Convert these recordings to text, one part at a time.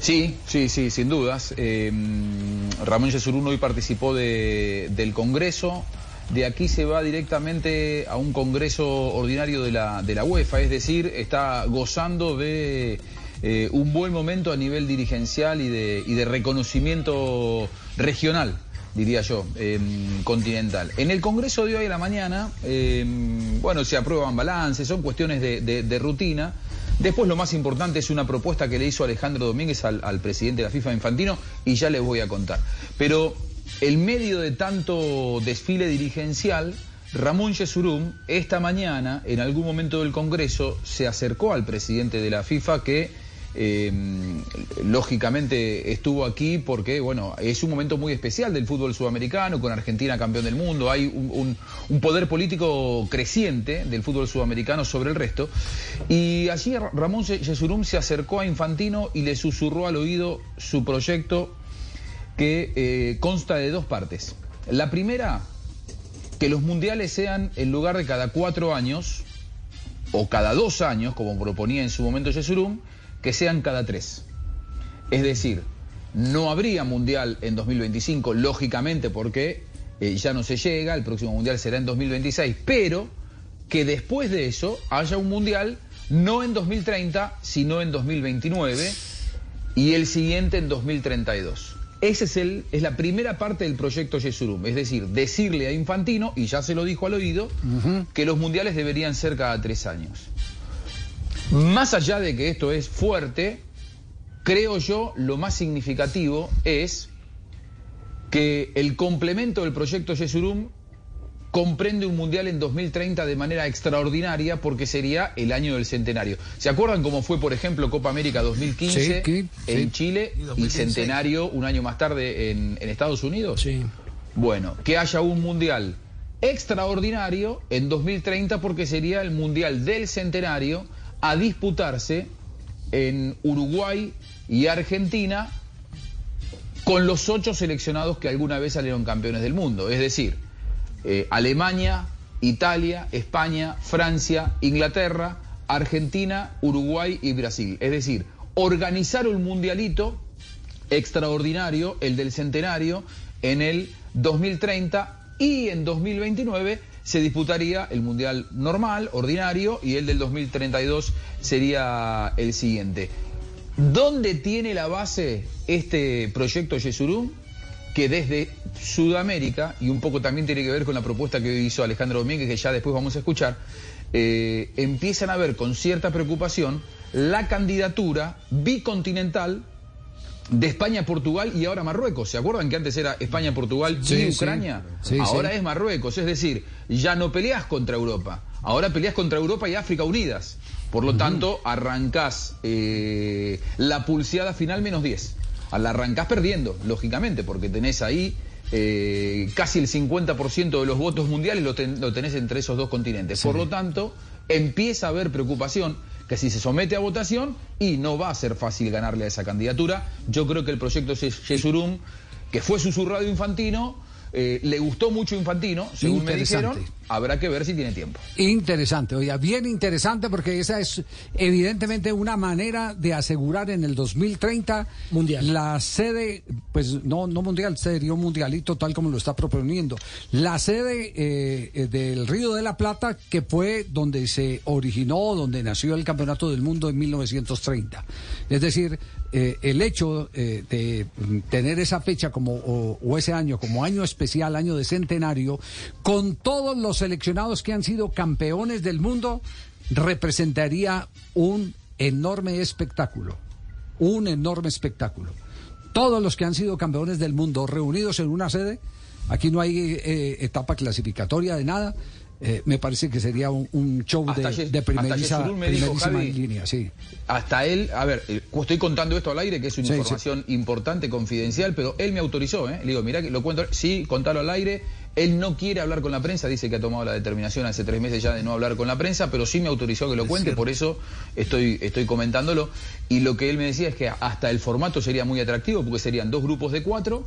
Sí, sí, sí, sin dudas. Eh, Ramón Yesurún hoy participó de, del Congreso. De aquí se va directamente a un Congreso ordinario de la, de la UEFA, es decir, está gozando de eh, un buen momento a nivel dirigencial y de, y de reconocimiento regional, diría yo, eh, continental. En el Congreso de hoy a la mañana, eh, bueno, se aprueban balances, son cuestiones de, de, de, rutina. Después lo más importante es una propuesta que le hizo Alejandro Domínguez al, presidente de la FIFA Infantino y ya les voy a contar. Pero en medio de tanto desfile dirigencial, Ramón Yesurum esta mañana, en algún momento del Congreso, se acercó al presidente de la FIFA que eh, lógicamente estuvo aquí porque, bueno, es un momento muy especial del fútbol sudamericano, con Argentina campeón del mundo, hay un, poder político creciente del fútbol sudamericano sobre el resto. Y allí Ramón Yesurum se acercó a Infantino y le susurró al oído su proyecto que eh, consta de dos partes. La primera, que los mundiales sean en lugar de cada cuatro años, o cada dos años, como proponía en su momento Yesurum, que sean cada tres. Es decir, no habría mundial en 2025, lógicamente, porque eh, ya no se llega, el próximo mundial será en 2026, pero que después de eso haya un mundial no en 2030, sino en 2029 y el siguiente en 2032. Esa es, el, es la primera parte del proyecto Yesurum, es decir, decirle a Infantino, y ya se lo dijo al oído, uh -huh. que los mundiales deberían ser cada tres años. Más allá de que esto es fuerte, creo yo lo más significativo es que el complemento del proyecto Yesurum comprende un mundial en 2030 de manera extraordinaria porque sería el año del centenario. ¿Se acuerdan cómo fue, por ejemplo, Copa América 2015 sí, en sí. Chile y, y, centenario un año más tarde en, en Estados Unidos? Sí. Bueno, que haya un mundial extraordinario en 2030 porque sería el mundial del centenario a disputarse en Uruguay y Argentina con los ocho seleccionados que alguna vez salieron campeones del mundo. Es decir, eh, Alemania, Italia, España, Francia, Inglaterra, Argentina, Uruguay y Brasil. Es decir, organizar un mundialito extraordinario, el del centenario, en el 2030 y en 2029 se disputaría el Mundial normal, ordinario, y el del 2032 sería el siguiente. ¿Dónde tiene la base este proyecto Yesurum? Que desde Sudamérica, y un poco también tiene que ver con la propuesta que hizo Alejandro Domínguez, que ya después vamos a escuchar, eh, empiezan a ver con cierta preocupación la candidatura bicontinental de España, Portugal y ahora Marruecos. ¿Se acuerdan que antes era España, Portugal sí, y Ucrania? Sí, sí, ahora es Marruecos. Es decir, ya no peleas contra Europa. Ahora peleas contra Europa y África unidas. Por lo uh -huh. tanto, arrancás eh, la pulseada final menos 10. La arrancás perdiendo, lógicamente, porque tenés ahí eh, casi el 50% de los votos mundiales lo, ten, lo, tenés entre esos dos continentes. Por lo tanto, empieza a haber preocupación que si se somete a votación y no va a ser fácil ganarle a esa candidatura. Yo creo que el proyecto Yesurum, que fue susurrado Infantino, eh, le gustó mucho Infantino, según me dijeron. Habrá que ver si tiene tiempo. Interesante, oiga, bien interesante porque esa es evidentemente una manera de asegurar en el 2030 mundial. la sede, pues no, no mundial, sería un mundialito tal como lo está proponiendo. La sede eh, del Río de la Plata, que fue donde se originó, donde nació el Campeonato del Mundo en 1930. Es decir, eh, el hecho eh, de tener esa fecha como o, o, ese año como año especial, año de centenario, con todos los seleccionados que han sido campeones del mundo, representaría un enorme espectáculo, un enorme espectáculo. Todos los que han sido campeones del mundo reunidos en una sede, aquí no hay eh, etapa clasificatoria de nada, eh, me parece que sería un, un show Hasta de, de hasta primeriza- dijo, Javi, línea, sí. Hasta él, a ver, eh, estoy contando esto al aire, que es una Sí, sí. información importante, confidencial, pero él me autorizó, ¿eh? Le digo, mira, que lo cuento, sí, contalo al aire. Él no quiere hablar con la prensa, dice que ha tomado la determinación hace tres meses ya de no hablar con la prensa, pero sí me autorizó que lo cuente, por eso estoy, estoy comentándolo. Y lo que él me decía es que hasta el formato sería muy atractivo, porque serían dos grupos de cuatro,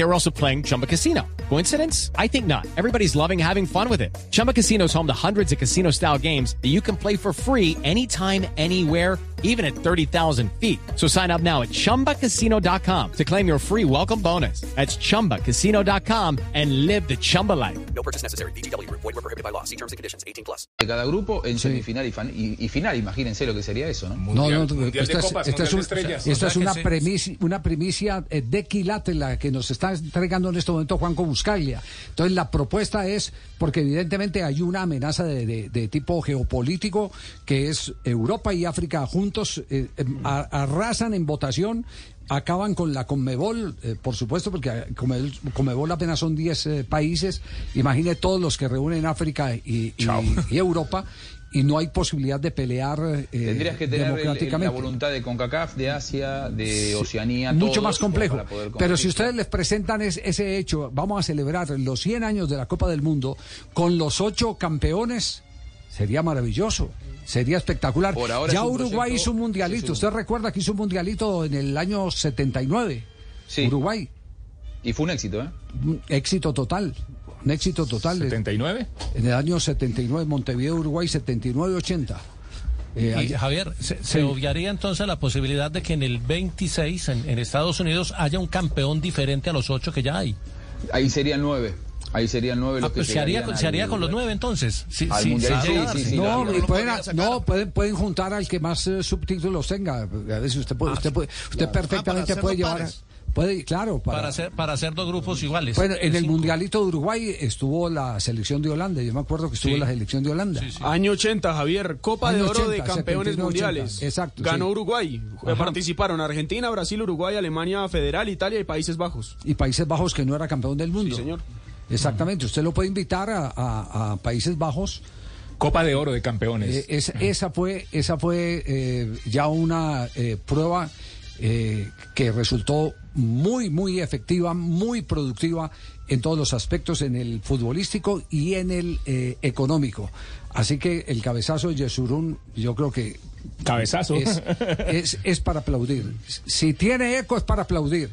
They were also playing Chumba Casino. Coincidence? I think not. Everybody's loving having fun with it. Chumba Casino is home to hundreds of casino style games that you can play for free anytime, anywhere even at 30,000 feet. So sign up now at ChumbaCasino.com to claim your free welcome bonus. That's ChumbaCasino.com and live the Chumba life. No purchase necessary. VGW Group. Void were prohibited by law. See terms and conditions. 18 plus. de cada grupo en semifinal y, fan- y- y final. Imagínense lo que sería eso, ¿no? No, no, Mundial esta es, copas, esta es un- de estrellas. esta O es una, que se- una primicia eh, de quilátela que nos está entregando en este momento Juanco Buscaglia. Entonces, la propuesta es, porque evidentemente hay una amenaza de, de- de tipo geopolítico, que es Europa y África juntos eh, eh, a- arrasan en votación. Acaban con la Conmebol, eh, por supuesto, porque Conmebol, Conmebol apenas son 10 eh, países. Imagine todos los que reúnen África y, y- y Europa, y no hay posibilidad de pelear eh, Tendrías que tener el- el- la democráticamente. voluntad de CONCACAF, de Asia, de Oceanía, Mucho todos, más complejo. Pero si ustedes les presentan es- ese hecho, vamos a celebrar los 100 años de la Copa del Mundo con los ocho campeones, sería maravilloso. Sería espectacular. Por ahora ya es Uruguay hizo un mundialito. sí, sí. Usted recuerda que hizo un mundialito en el año 79. Sí. Uruguay. Y fue un éxito, ¿eh? Éxito total. Un éxito total. 79. En el año 79, Montevideo, Uruguay, 79-80. Eh, Y, Javier, se, se Sí. obviaría entonces la posibilidad de que en el 26 en, en Estados Unidos haya un campeón diferente a los ocho que ya hay. Ahí serían nueve. Ahí serían nueve Ah, los que pues se haría, llegarían se haría con los nueve entonces. Sí, Al sí, sí, sí, No, y pueden, no pueden, pueden juntar al que más eh, subtítulos tenga. A veces usted puede, usted puede, usted perfectamente puede llevar, puede, claro, para, para hacer para hacer dos grupos iguales. bueno, en De el cinco. mundialito de Uruguay estuvo la selección de Holanda. Yo me acuerdo que estuvo Sí. la selección de Holanda. Año 80, Javier. Copa de Oro 80, de Campeones 79, Mundiales. 80. Exacto, Ganó sí. Uruguay. Ajá. Participaron Argentina, Brasil, Uruguay, Alemania Federal, Italia y Países Bajos. Y Países Bajos que no era campeón del mundo. Sí, señor. Exactamente. Usted lo puede invitar a, a- a Países Bajos. Copa de Oro de Campeones. Eh, es- esa fue, esa fue eh, ya una eh, prueba eh, que resultó muy, muy efectiva, muy productiva en todos los aspectos, en el futbolístico y en el eh, económico. Así que el cabezazo de Yesurún, yo creo que Cabezazo. es, es, es para aplaudir. Si tiene eco es para aplaudir.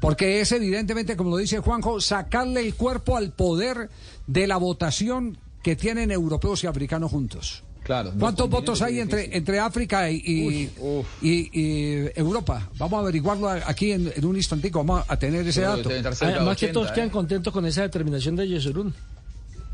Porque es evidentemente, como lo dice Juanjo, sacarle el cuerpo al poder de la votación que tienen europeos y africanos juntos. Claro. ¿Cuántos votos hay entre, entre África y, y, Uf, uf. y- y Europa? Vamos a averiguarlo aquí en, en un instantico, vamos a tener ese Pero dato. Además que 80, todos quedan ¿eh? contentos con esa determinación de Yesurún.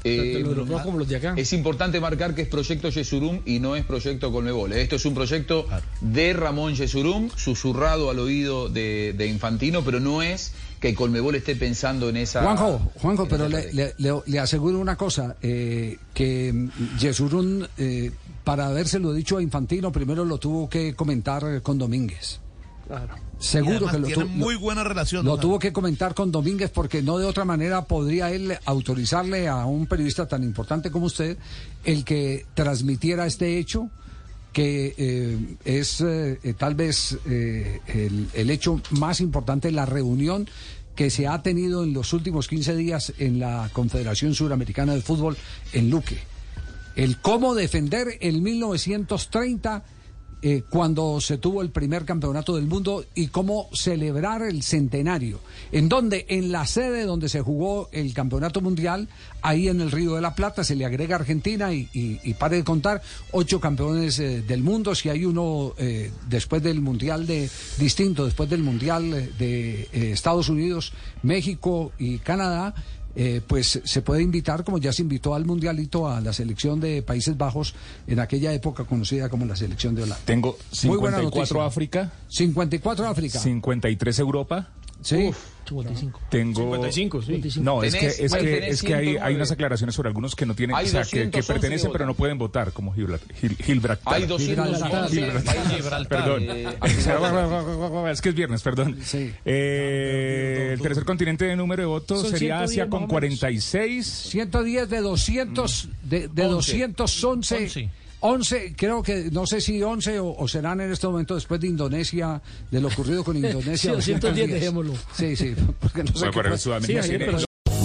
Eh, europeos como los de acá. Es importante marcar que es proyecto Yesurum y no es proyecto Colmebol. Esto es un proyecto de Ramón Yesurum, susurrado al oído de, de Infantino, pero no es que Colmebol esté pensando en esa. Juanjo, Juanjo, pero le, le- le- le aseguro una cosa, eh, que mm, Yesurún, eh, para habérselo dicho a Infantino, primero lo tuvo que comentar con Domínguez. Seguro que lo, tu- muy lo- buena relación. lo ¿no? tuvo que comentar con Domínguez porque no de otra manera podría él autorizarle a un periodista tan importante como usted el que transmitiera este hecho que eh, es eh, eh, tal vez el, el hecho más importante, la reunión que se ha tenido en los últimos 15 días en la Confederación Suramericana de Fútbol en Luque. El cómo defender el 1930 eh, cuando se tuvo el primer campeonato del mundo y cómo celebrar el centenario. ¿En donde En la sede donde se jugó el campeonato mundial, ahí en el Río de la Plata, se le agrega Argentina y, y, y pare de contar, ocho campeones eh, del mundo. Si hay uno eh, después del mundial de distinto, después del mundial eh, de eh, Estados Unidos, México y Canadá. Eh, pues se puede invitar, como ya se invitó al Mundialito, a la selección de Países Bajos, en aquella época conocida como la selección de Holanda. Tengo Muy buena 54 noticia. África, 54 África. 53 Europa, Sí. 55. Tengo 55, sí. No, es que es que es que hay, 109. hay unas aclaraciones sobre algunos que no tienen, Hay o sea, que, que 211 pertenecen pero no pueden votar, como Gilbert- Gil- Gibraltar. Hay 211 Gibraltar. Perdón. Eh, es que es viernes, perdón. Sí. Eh, el tercer continente de número de votos Son sería 110 Asia con o menos. 46. 110 de 200, de, de 211. Once. 11, creo que, no sé si 11 o, o serán en este momento después de Indonesia, de lo ocurrido con Indonesia. Sí, 210, dejémoslo. Sí, sí, porque no sé Bueno, qué pero fue. Sudamérica Sí, ayer, tiene- pero-